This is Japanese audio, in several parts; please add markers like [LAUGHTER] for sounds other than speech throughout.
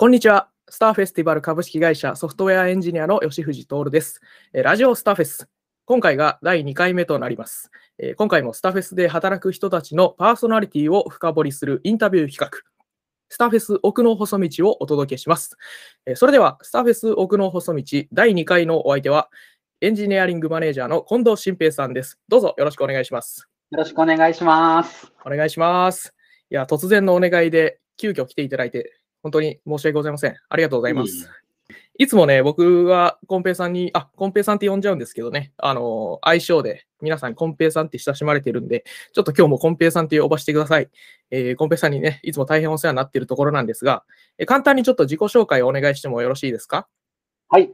こんにちは。スターフェスティバル株式会社ソフトウェアエンジニアの吉藤徹です。えーラジオスターフェス。今回が第2回目となります。えー今回もスターフェスで働く人たちのパーソナリティを深掘りするインタビュー企画、スターフェス奥の細道をお届けします。えーそれでは、スターフェス奥の細道第2回のお相手は、エンジニアリングマネージャーの近藤新平さんです。どうぞよろしくお願いします。よろしくお願いします。お願いします。いや、突然のお願いで、急遽来ていただいて、本当に申し訳ございません。ありがとうございまいす。いつもね、僕はコンペイさんに、あ、コンペイさんって呼んじゃうんですけどね、あの、相性で皆さんコンペイさんって親しまれてるんで、ちょっと今日もコンペイさんって呼ばせてください。えーコンペイさんにね、いつも大変お世話になっているところなんですが、えー簡単にちょっと自己紹介をお願いしてもよろしいですか？はい。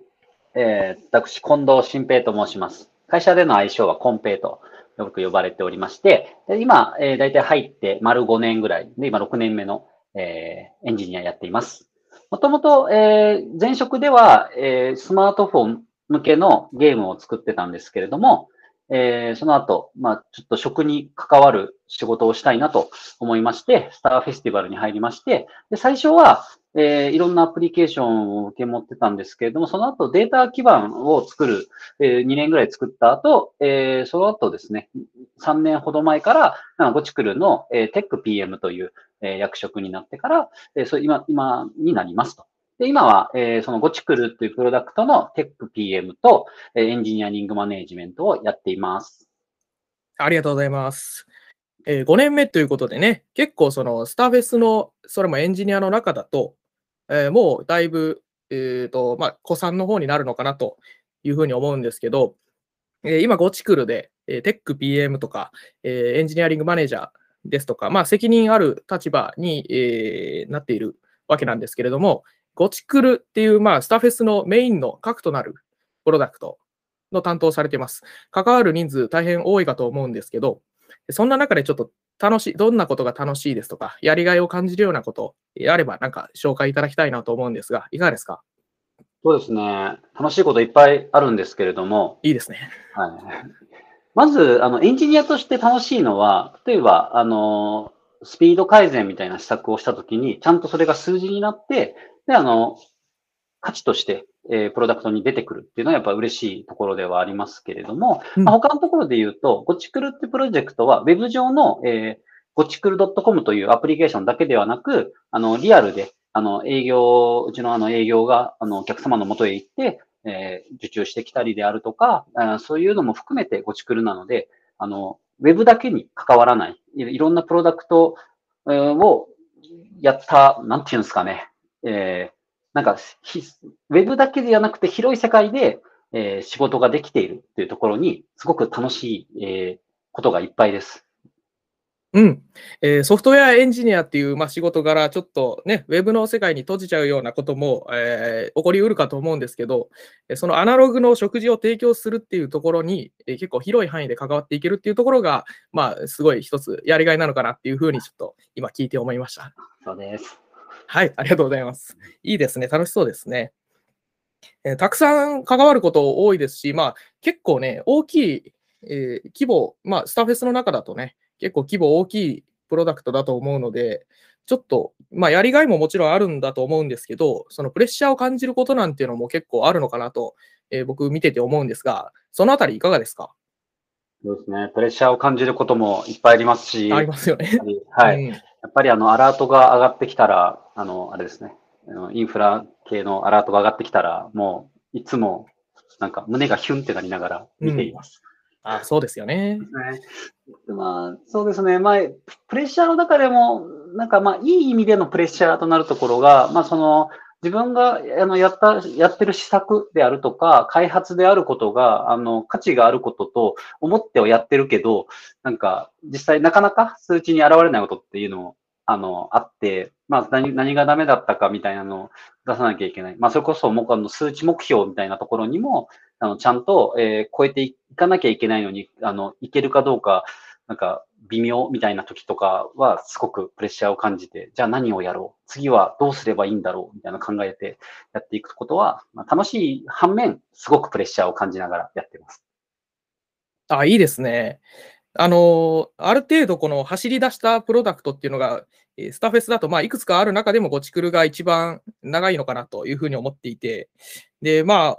えー、私、近藤新平と申します。会社での愛称はコンペイとよく呼ばれておりまして、で今、えー、大体入って丸5年ぐらいで、今6年目の、えーエンジニアやっています。もともと、えー前職では、えースマートフォン向けのゲームを作ってたんですけれども、えーその後、まあ、ちょっと食に関わる仕事をしたいなと思いまして、スターフェスティバルに入りまして、で最初は、えーいろんなアプリケーションを受け持ってたんですけれども、その後データ基盤を作る、え2年ぐらい作った後、えーその後ですね、3年ほど前から、ゴチクルの、えーテック PM という、えー役職になってから、えーそ今、今になりますと。で、今は、えーそのゴチクルというプロダクトのテック PM と、えーエンジニアリングマネージメントをやっています。ありがとうございます。え5年目ということでね、結構そのスターフェスの、それもエンジニアの中だと、えーもうだいぶ、えーとまあ、古参の方になるのかなというふうに思うんですけど、えー今、ゴチクルで、えーテック PM とか、えーエンジニアリングマネージャーですとか、まあ、責任ある立場に、えーなっているわけなんですけれども、ゴチクルっていう、まあ、スターフェスのメインの核となるプロダクトの担当をされています。関わる人数大変多いかと思うんですけど、そんな中でちょっと楽しい、どんなことが楽しいですとか、やりがいを感じるようなことあれば、なんか紹介いただきたいなと思うんですが、いかがですか？そうですね。楽しいこといっぱいあるんですけれども、いいですね。はい。まず、あの、エンジニアとして楽しいのは、例えば、あの、スピード改善みたいな施策をしたときに、ちゃんとそれが数字になって、で、あの、価値として、えープロダクトに出てくるっていうのはやっぱ嬉しいところではありますけれども、うん。まあ、他のところで言うと、ゴチクルってプロジェクトは、ウェブ上の、えー、ゴチクル .com というアプリケーションだけではなく、あの、リアルで、あの、営業、うちのあの営業が、あの、お客様の元へ行って、えー受注してきたりであるとか、あそういうのも含めてゴチクルなので、あの、ウェブだけに関わらない、いろんなプロダクトをやった、なんていうんですかね、えーなんかひ、ウェブだけではなくて広い世界で、えー仕事ができているっていうところに、すごく楽しい、えーことがいっぱいです。うん。えーソフトウェアエンジニアっていう、まあ、仕事柄、ちょっとね、ウェブの世界に閉じちゃうようなことも、えー起こりうるかと思うんですけど、えーそのアナログの食事を提供するっていうところに、えー結構広い範囲で関わっていけるっていうところが、まあ、すごい一つやりがいなのかなっていうふうに、ちょっと今聞いて思いました。そうです。はい、ありがとうございます。いいですね、楽しそうですね。えーたくさん関わること多いですし、まあ、結構ね、大きい、えー規模、まあ、スターフェスの中だとね、結構規模大きいプロダクトだと思うので、ちょっと、まあ、やりがいももちろんあるんだと思うんですけど、そのプレッシャーを感じることなんていうのも結構あるのかなと、えー僕見てて思うんですが、そのあたりいかがですか？そうですね。プレッシャーを感じることもいっぱいありますし、ありますよね。やっぱりはい。うんやっぱりあの、アラートが上がってきたら、あの、あれですね。インフラ系のアラートが上がってきたら、もう、いつも、なんか胸がヒュンってなりながら見ています。あそうですよね。まあ、そうですね。まあ、プレッシャーの中でも、なんかまあ、いい意味でのプレッシャーとなるところが、まあ、その、自分があのやった、やってる施策であるとか、開発であることが、あの、価値があることと思ってはやってるけど、なんか、実際なかなか数値に現れないことっていうのも、あの、あって、まあ、何、何がダメだったかみたいなのを出さなきゃいけない。まあ、それこそ、もうあの、数値目標みたいなところにも、あの、ちゃんと、えー超えていかなきゃいけないのに、あの、いけるかどうか、なんか、微妙みたいな時とかは、すごくプレッシャーを感じて、じゃあ何をやろう？次はどうすればいいんだろう？みたいな考えてやっていくことは、まあ、楽しい反面、すごくプレッシャーを感じながらやってます。あ、いいですね。あの、ある程度この走り出したプロダクトっていうのがスタフェスだと、まあ、いくつかある中でもゴチクルが一番長いのかなというふうに思っていて、で、まあ、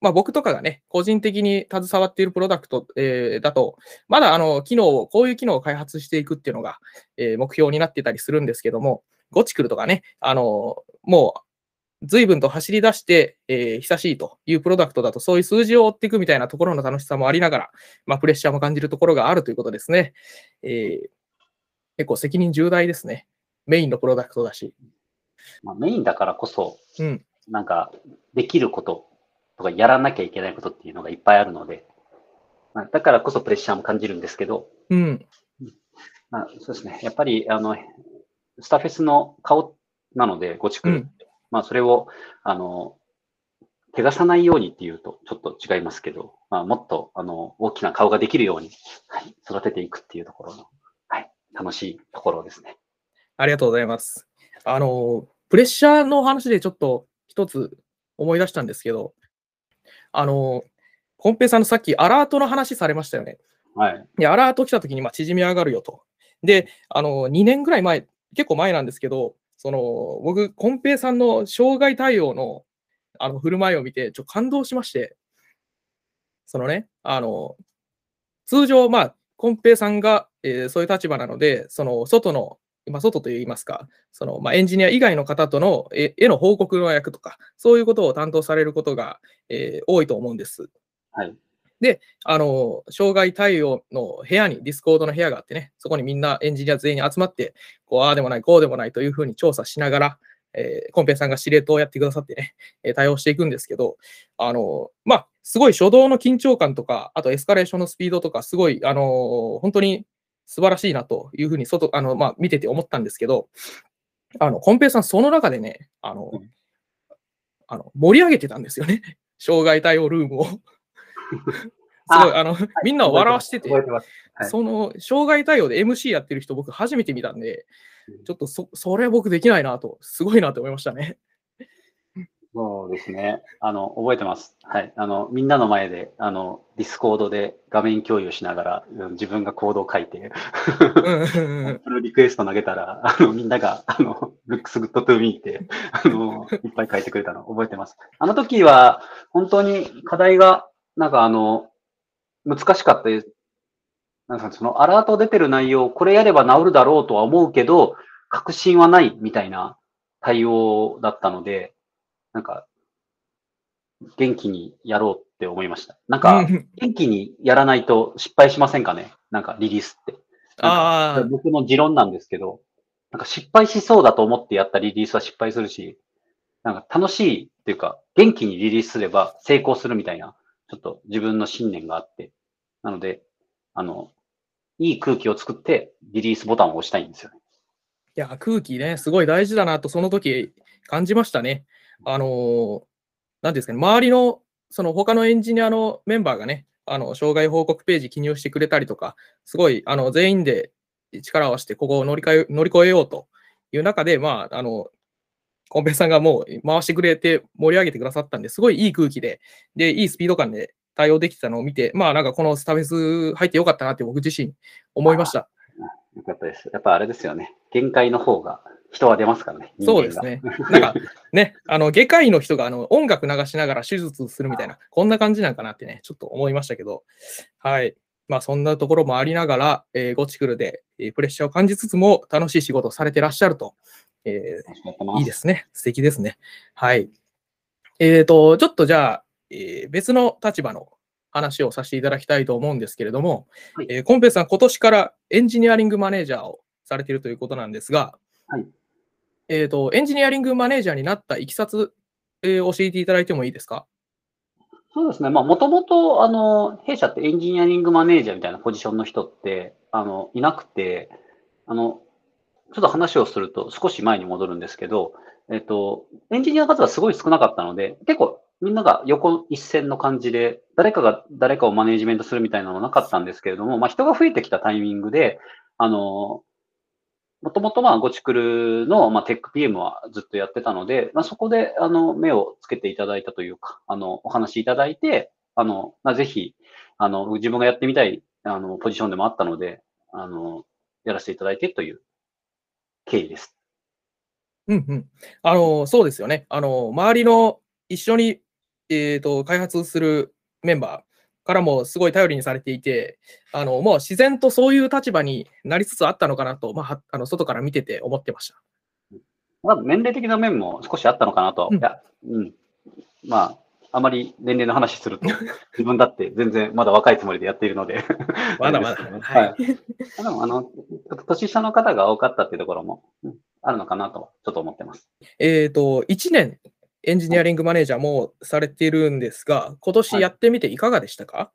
まあ、僕とかがね、個人的に携わっているプロダクト、えー、だと、まだあの機能を、こういう機能を開発していくっていうのが、えー、目標になってたりするんですけども、ゴチクルとかね、あのもう随分と走り出して、えー、久しいというプロダクトだと、そういう数字を追っていくみたいなところの楽しさもありながら、まあ、プレッシャーも感じるところがあるということですね。えー、結構責任重大ですね。メインのプロダクトだし。まあ、メインだからこそ、うん、なんか、できることとかやらなきゃいけないことっていうのがいっぱいあるので、まあ、だからこそプレッシャーも感じるんですけど、うん。まあ、そうですね。やっぱり、あの、スタフェスの顔なので、ゴチクル、うん、まあ、それを、あの、汚さないようにっていうとちょっと違いますけど、まあ、もっと、あの、大きな顔ができるように、はい、育てていくっていうところの、はい、楽しいところですね。ありがとうございます。あの、プレッシャーの話でちょっと一つ思い出したんですけど、あの、コンペイさんのさっきアラートの話されましたよね。はい。で、アラート来た時にまあ縮み上がるよと。で、あの、2年ぐらい前、結構前なんですけど、その、僕、コンペイさんの障害対応のあの振る舞いを見て、ちょ感動しまして、そのね、あの、通常、まあ、コンペイさんが、えー、そういう立場なので、その外のまあ、外といいますか、そのまあ、エンジニア以外の方とのへの報告の役とか、そういうことを担当されることが、えー、多いと思うんです。はい、で、あの、障害対応の部屋に、ディスコードの部屋があってね、そこにみんなエンジニア全員集まって、こう、ああでもない、こうでもないというふうに調査しながら、えー、コンペイさんが司令塔をやってくださってね、えー、対応していくんですけど、あの、まあ、すごい初動の緊張感とか、あとエスカレーションのスピードとか、すごい、あの本当に素晴らしいなというふうに外、あの、まあ、見てて思ったんですけど、あの、コンペイさん、その中でね、あの、うん、あの盛り上げてたんですよね。障害対応ルームを。すごい、あの、みんなを笑わしてて、はい、その、障害対応で MC やってる人、僕初めて見たんで、ちょっとそ、それは僕できないなと、すごいなと思いましたね。そうですね。あの、覚えてます。はい。あの、みんなの前で、あの、ディスコードで画面共有しながら、自分がコードを書いて、プルリクエスト投げたら、あの、みんなが、あの、looks good to me って、あの、いっぱい書いてくれたの覚えてます。あの時は、本当に課題が、なんかあの、難しかったです。なんかそのアラート出てる内容、これやれば治るだろうとは思うけど、確信はないみたいな対応だったので、なんか、元気にやろうって思いました。なんか、元気にやらないと失敗しませんかね？なんかリリースって。ああ。僕の持論なんですけど、なんか失敗しそうだと思ってやったリリースは失敗するし、なんか楽しいっていうか、元気にリリースすれば成功するみたいな、ちょっと自分の信念があって、なので、あの、いい空気を作ってリリースボタンを押したいんですよね。いや、空気ね、すごい大事だなと、その時感じましたね。あの、なんですかね、周りの、その他のエンジニアのメンバーがね、あの、障害報告ページ記入してくれたりとか、すごい、あの、全員で力を合わせて、ここを乗り換え、乗り越えようという中で、まあ、あの、コンペさんがもう回してくれて盛り上げてくださったんですごいいい空気で、で、いいスピード感で対応できてたのを見て、まあなんかこのスタフェス入ってよかったなって僕自身思いました。よかったです。やっぱあれですよね。限界の方が人は出ますからね。そうですね。なんかね、あの外科医の人があの音楽流しながら手術するみたいな、こんな感じなんかなってね、ちょっと思いましたけど、はい。まあそんなところもありながら、えー、ゴチクルで、えー、プレッシャーを感じつつも楽しい仕事をされてらっしゃると、えー、いいですね。素敵ですね。はい。えっ、ー、と、ちょっとじゃあ、えー、別の立場の話をさせていただきたいと思うんですけれども、はい、えー、コンペさん、今年からエンジニアリングマネージャーをされているということなんですが、はい、えっ、ー、と、エンジニアリングマネージャーになったいきさつ、えー、教えていただいてもいいですか？そうですね。まあ、もともと、あの、弊社ってエンジニアリングマネージャーみたいなポジションの人って、あの、いなくて、あの、ちょっと話をすると少し前に戻るんですけど、えっ、と、エンジニアの数がすごい少なかったので、結構みんなが横一線の感じで、誰かが誰かをマネジメントするみたいなのはなかったんですけれども、まあ、人が増えてきたタイミングで、あの、もともとまあ、ゴチクルの、まあ、テック PM はずっとやってたので、まあ、そこで、あの、目をつけていただいたというか、あの、お話いただいて、あの、まあ、ぜひ、あの、自分がやってみたい、あの、ポジションでもあったので、あの、やらせていただいてという経緯です。うんうん。あの、そうですよね。あの、周りの一緒に、えーと、開発するメンバーからもすごい頼りにされていて、あの、もう自然とそういう立場になりつつあったのかなと、まあ、あの外から見てて思ってました。まず年齢的な面も少しあったのかなと。うん、いや、うん。まあ、あまり年齢の話すると、[LAUGHS] 自分だって全然まだ若いつもりでやっているので [LAUGHS] まだまだ。はい。でも、あの、年下の方が多かったっていうところも、あるのかなと、ちょっと思ってます。えっ、と、1年エンジニアリングマネージャーもされているんですが、今年やってみていかがでしたか、はい、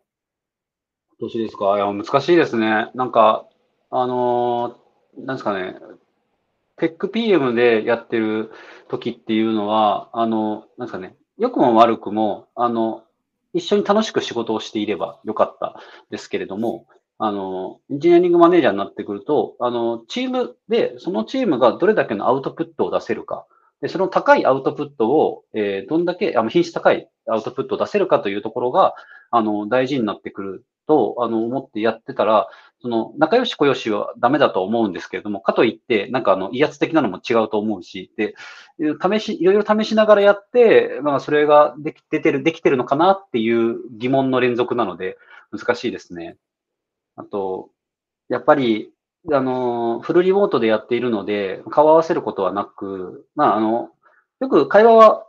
今年ですか？いや、難しいですね。なんか、あのー、なんですかね、テック PM でやってる時っていうのは、あの、なんですかね、良くも悪くも、あの、一緒に楽しく仕事をしていればよかったですけれども、あの、エンジニアリングマネージャーになってくると、あの、チームで、そのチームがどれだけのアウトプットを出せるか、で、その高いアウトプットを、えー、どんだけ、あの、品質高いアウトプットを出せるかというところが、あの、大事になってくると、あの、思ってやってたら、その、仲良し小良しはダメだと思うんですけれども、かといって、なんかあの、威圧的なのも違うと思うし、で、試し、いろいろ試しながらやって、まあ、それができ、出てる、できてるのかなっていう疑問の連続なので、難しいですね。あと、やっぱり、あの、フルリモートでやっているので、顔合わせることはなく、まあ、あの、よく会話は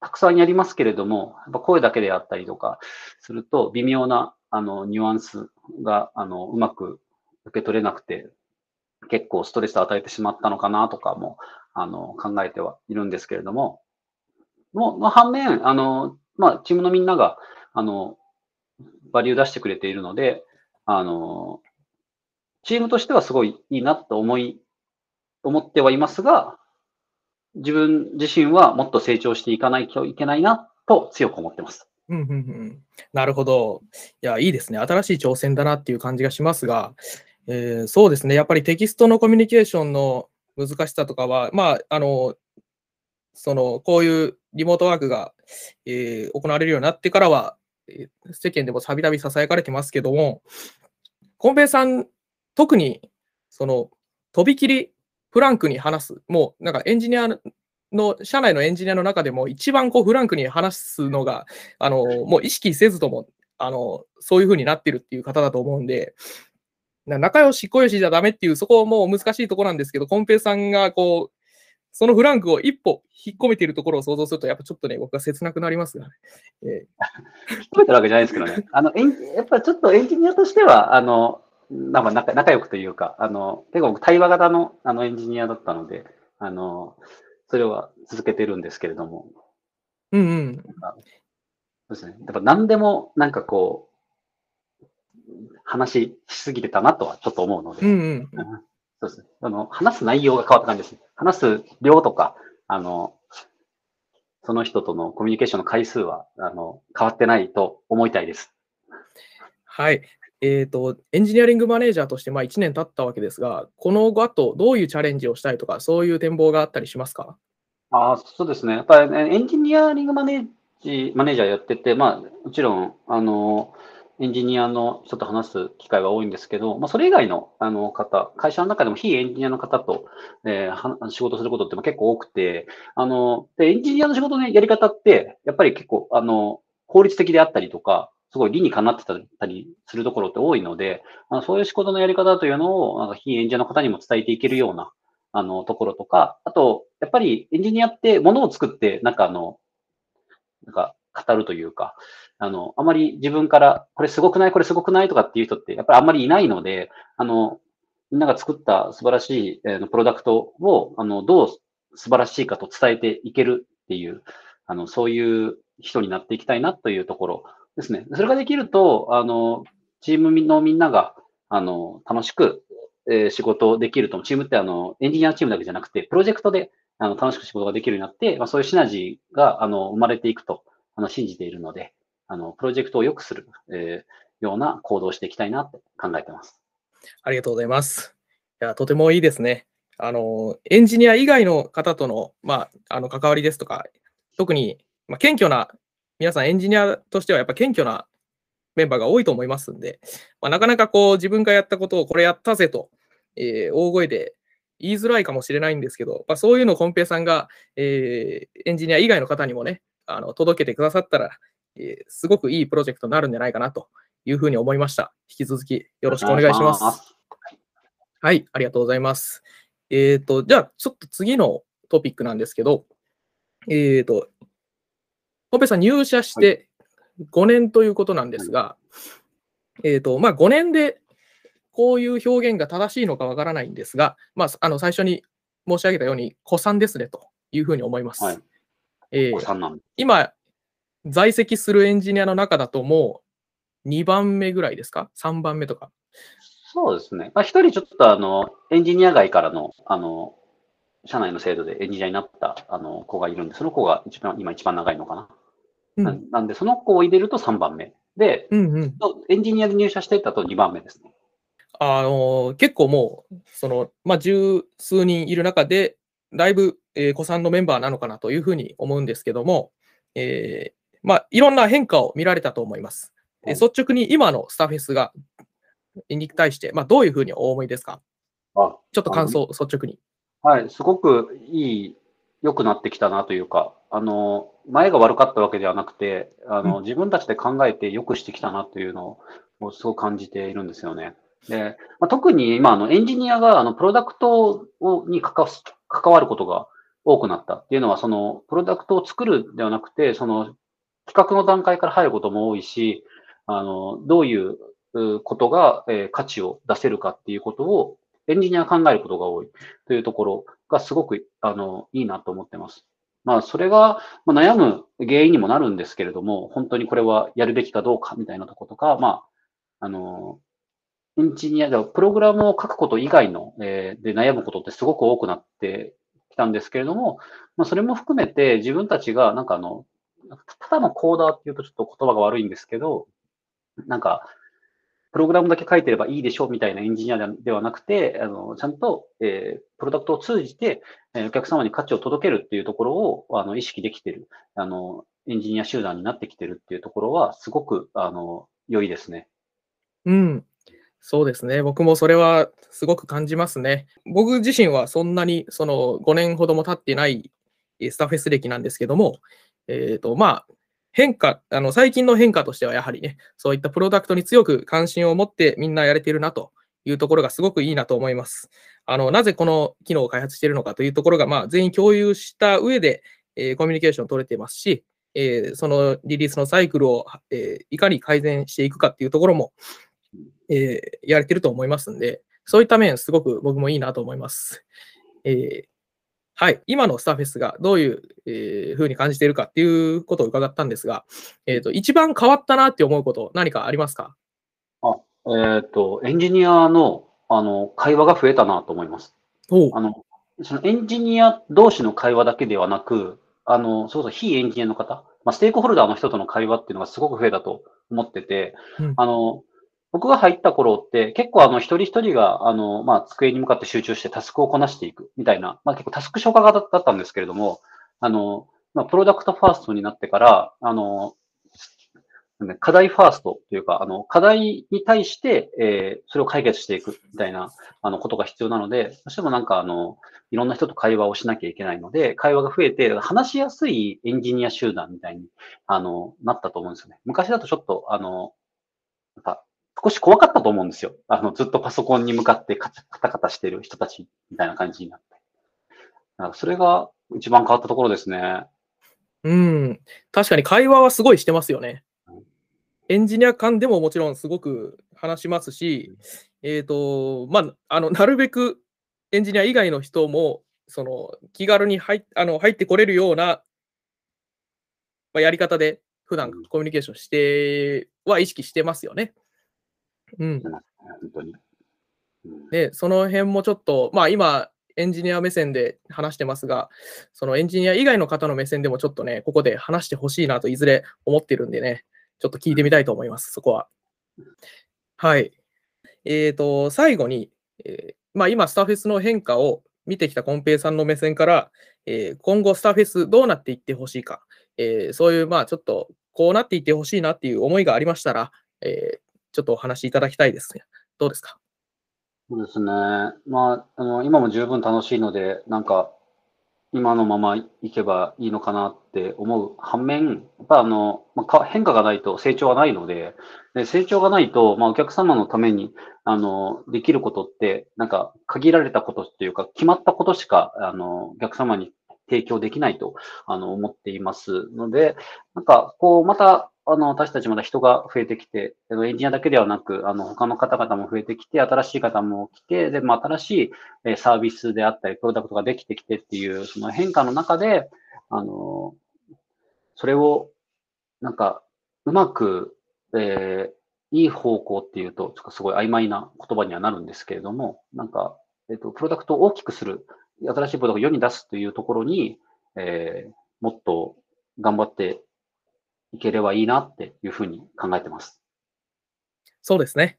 たくさんやりますけれども、やっぱ声だけであったりとかすると、微妙な、あの、ニュアンスが、あの、うまく受け取れなくて、結構ストレスを与えてしまったのかなとかも、あの、考えてはいるんですけれども、の、の反面、あの、まあ、チームのみんなが、あの、バリュー出してくれているので、あの、チームとしてはすごいいいなと思い、思ってはいますが、自分自身はもっと成長していかないといけないなと強く思ってます。うんうんうん、なるほど。いや、いいですね。新しい挑戦だなっていう感じがしますが、えー、そうですね。やっぱりテキストのコミュニケーションの難しさとかは、まあ、あの、その、こういうリモートワークが、えー、行われるようになってからは、世間でもたびたび囁かれてますけども、コンペイさん、特に、その、とびきりフランクに話す、もうなんかエンジニアの、社内のエンジニアの中でも一番こうフランクに話すのが、あの、もう意識せずとも、あの、そういう風になってるっていう方だと思うんで、仲良し、小良しじゃダメっていう、そこも難しいところなんですけど、コンペイさんがこう、そのフランクを一歩引っ込めているところを想像すると、やっぱちょっとね、僕は切なくなりますがね。えー、引っ込めてるわけじゃないですけどね。あの、やっぱちょっとエンジニアとしては、あの、なんか仲仲良くというか、あの、結構対話型のあのエンジニアだったので、あの、それは続けてるんですけれども。うんうん。そうですね。やっぱ何でもなんかこう、話しすぎてたなとはちょっと思うので。うんうん、そうですね。あの、話す内容が変わった感じですね。話す量とか、あの、その人とのコミュニケーションの回数は、あの、変わってないと思いたいです。はい。え、ー、と、エンジニアリングマネージャーとしてまあ1年経ったわけですが、この後、どういうチャレンジをしたいとか、そういう展望があったりしますか？あそうですね。やっぱり、ね、エンジニアリングマネージマネージャーやってて、まあ、もちろん、あの、エンジニアの人と話す機会が多いんですけど、まあ、それ以外のあの方、会社の中でも非エンジニアの方と、えー、仕事することって結構多くて、あの、でエンジニアの仕事のやり方って、やっぱり結構、あの、効率的であったりとか、すごい理にかなってたりするところって多いので、あのそういう仕事のやり方というのを、なんか非エンジニアの方にも伝えていけるような、あの、ところとか、あと、やっぱりエンジニアってものを作って、なんかあの、なんか語るというか、あの、あまり自分から、これすごくない、これすごくないとかっていう人って、やっぱりあんまりいないので、あの、みんなが作った素晴らしい、えー、プロダクトを、あの、どう素晴らしいかと伝えていけるっていう、あの、そういう人になっていきたいなというところ。ですね。それができると、あの、チームのみんなが、あの、楽しく、えー、仕事できると。チームってあの、エンジニアチームだけじゃなくて、プロジェクトで、あの、楽しく仕事ができるようになって、まあ、そういうシナジーが、あの、生まれていくと、あの、信じているので、あの、プロジェクトを良くする、えー、ような行動をしていきたいなって考えてます。ありがとうございます。いや、とてもいいですね。あの、エンジニア以外の方との、まあ、あの、関わりですとか、特に、まあ、謙虚な皆さんエンジニアとしてはやっぱ謙虚なメンバーが多いと思いますんで、まあ、なかなかこう自分がやったことをこれやったぜと、えー、大声で言いづらいかもしれないんですけど、まあ、そういうのをコンペイさんが、えー、エンジニア以外の方にもね、あの届けてくださったら、えー、すごくいいプロジェクトになるんじゃないかなというふうに思いました。引き続きよろしくお願いします。はい、ありがとうございます。えっ、ー、と、じゃあ、ちょっと次のトピックなんですけど、えっ、ー、と、コンペイさん入社して5年ということなんですが、はい、えっ、と、まあ、5年でこういう表現が正しいのかわからないんですが、まあ、あの最初に申し上げたように、古参ですねというふうに思います。はい、えー、今、在籍するエンジニアの中だともう2番目ぐらいですか ?3 番目とか。そうですね。まあ、一人ちょっとあのエンジニア外からのあの社内の制度でエンジニアになったあの子がいるんで、その子が一番今一番長いのかな。うん、なんで、その子を入れると3番目。で、うんうん、エンジニアで入社していったと2番目ですね。あの結構もう、その、まあ、十数人いる中で、だいぶ、えー、子さんのメンバーなのかなというふうに思うんですけども、えー、まあ、いろんな変化を見られたと思います。えー、率直に今のスタフェスが、に対して、まあ、どういうふうにお思いですか？あちょっと感想、率直に。はい、すごくいい、良くなってきたなというか、あの、前が悪かったわけではなくて、あの、うん、自分たちで考えて良くしてきたなというのを、すごく感じているんですよね。で、まあ、特に今、あの、エンジニアが、あの、プロダクトをに関わることが多くなったっていうのは、その、プロダクトを作るではなくて、その、企画の段階から入ることも多いし、あの、どういうことが、えー、価値を出せるかっていうことを、エンジニアが考えることが多いというところがすごく、あの、いいなと思ってます。まあ、それが、悩む原因にもなるんですけれども、本当にこれはやるべきかどうかみたいなとことか、まあ、あの、エンジニアではプログラムを書くこと以外の、えー、で悩むことってすごく多くなってきたんですけれども、まあ、それも含めて自分たちがなんかあの、ただのコーダーっていうとちょっと言葉が悪いんですけど、なんか、プログラムだけ書いてればいいでしょうみたいなエンジニアではなくて、あのちゃんと、えー、プロダクトを通じて、えー、お客様に価値を届けるっていうところをあの意識できてるあの、エンジニア集団になってきてるっていうところは、すごくあの良いですね。うん。そうですね。僕もそれはすごく感じますね。僕自身はそんなにその5年ほども経ってないスタッフェス歴なんですけども、えっ、ー、と、まあ、変化、あの、最近の変化としてはやはりね、そういったプロダクトに強く関心を持ってみんなやれてるなというところがすごくいいなと思います。あの、なぜこの機能を開発しているのかというところが、まあ、全員共有した上で、えー、コミュニケーション取れていますし、えー、そのリリースのサイクルを、えー、いかに改善していくかっていうところも、えー、やれてると思いますんで、そういった面、すごく僕もいいなと思います。えー、はい、今のスターフェスがどういう、えー、風に感じているかっていうことを伺ったんですが、えーと、一番変わったなって思うこと、何かありますか？あえっ、ー、と、エンジニアのあの会話が増えたなと思います。あのそのエンジニア同士の会話だけではなく、あのそうそう、非エンジニアの方、まあ、ステークホルダーの人との会話っていうのがすごく増えたと思ってて、うん、あの僕が入った頃って結構あの一人一人があの、まあ、机に向かって集中してタスクをこなしていくみたいな、まあ、結構タスク消化型だったんですけれども、あの、まあ、プロダクトファーストになってから、あの、課題ファーストというか、あの、課題に対して、えー、それを解決していくみたいな、あの、ことが必要なので、どうしてもなんか、あの、いろんな人と会話をしなきゃいけないので、会話が増えて、話しやすいエンジニア集団みたいに、あの、なったと思うんですよね。昔だとちょっと、あの、なんか、少し怖かったと思うんですよ。あの、ずっとパソコンに向かってカタカタしてる人たちみたいな感じになって。かそれが一番変わったところですね。うん。確かに会話はすごいしてますよね。エンジニア間でももちろんすごく話しますし、えっ、ー、と、まあ、あの、なるべくエンジニア以外の人も、その、気軽に入あの入ってこれるような、まあ、やり方で普段コミュニケーションしては意識してますよね。うん。本当に。で、その辺もちょっと、まあ今、エンジニア目線で話してますが、そのエンジニア以外の方の目線でもちょっとね、ここで話してほしいなといずれ思ってるんでね、ちょっと聞いてみたいと思います、そこは。はい。えっ、ー、と、最後に、えー、まあ今、スタフェスの変化を見てきたコンペイさんの目線から、えー、今後スタフェスどうなっていってほしいか、えそういう、まあちょっとこうなっていってほしいなっていう思いがありましたら、えちょっとお話しいただきたいですね。どうですか？そうですね。まあ、あの、今も十分楽しいので、なんか、今のままいけばいいのかなって思う反面、やっぱあの、まあ、変化がないと成長はないので、で成長がないと、まあ、お客様のために、あの、できることって、なんか限られたことっていうか、決まったことしか、あの、お客様に提供できないと、あの、思っていますので、なんか、こう、また、あの、私たちまだ人が増えてきて、エンジニアだけではなく、あの、他の方々も増えてきて、新しい方も来て、で、まあ、新しいサービスであったり、プロダクトができてきてっていう、その変化の中で、あの、それを、なんか、うまく、えー、いい方向っていうと、すごい曖昧な言葉にはなるんですけれども、なんか、えっ、ー、と、プロダクトを大きくする、新しいプロダクトを世に出すというところに、えー、もっと頑張っていければいいなっていうふうに考えてます。そうですね。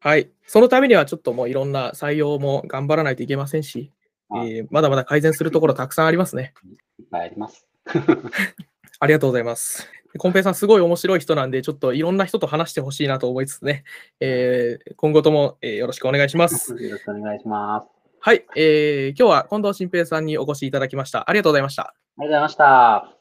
はい。そのためにはちょっともういろんな採用も頑張らないといけませんし、えー、まだまだ改善するところたくさんありますね。いっぱいあります。[LAUGHS] ありがとうございます。コンペイさん、すごい面白い人なんで、ちょっといろんな人と話してほしいなと思いつつね、えー、今後とも、えー、よろしくお願いします。よろしくお願いします。はい、えー、今日は近藤新平さんにお越しいただきました。ありがとうございました。ありがとうございました。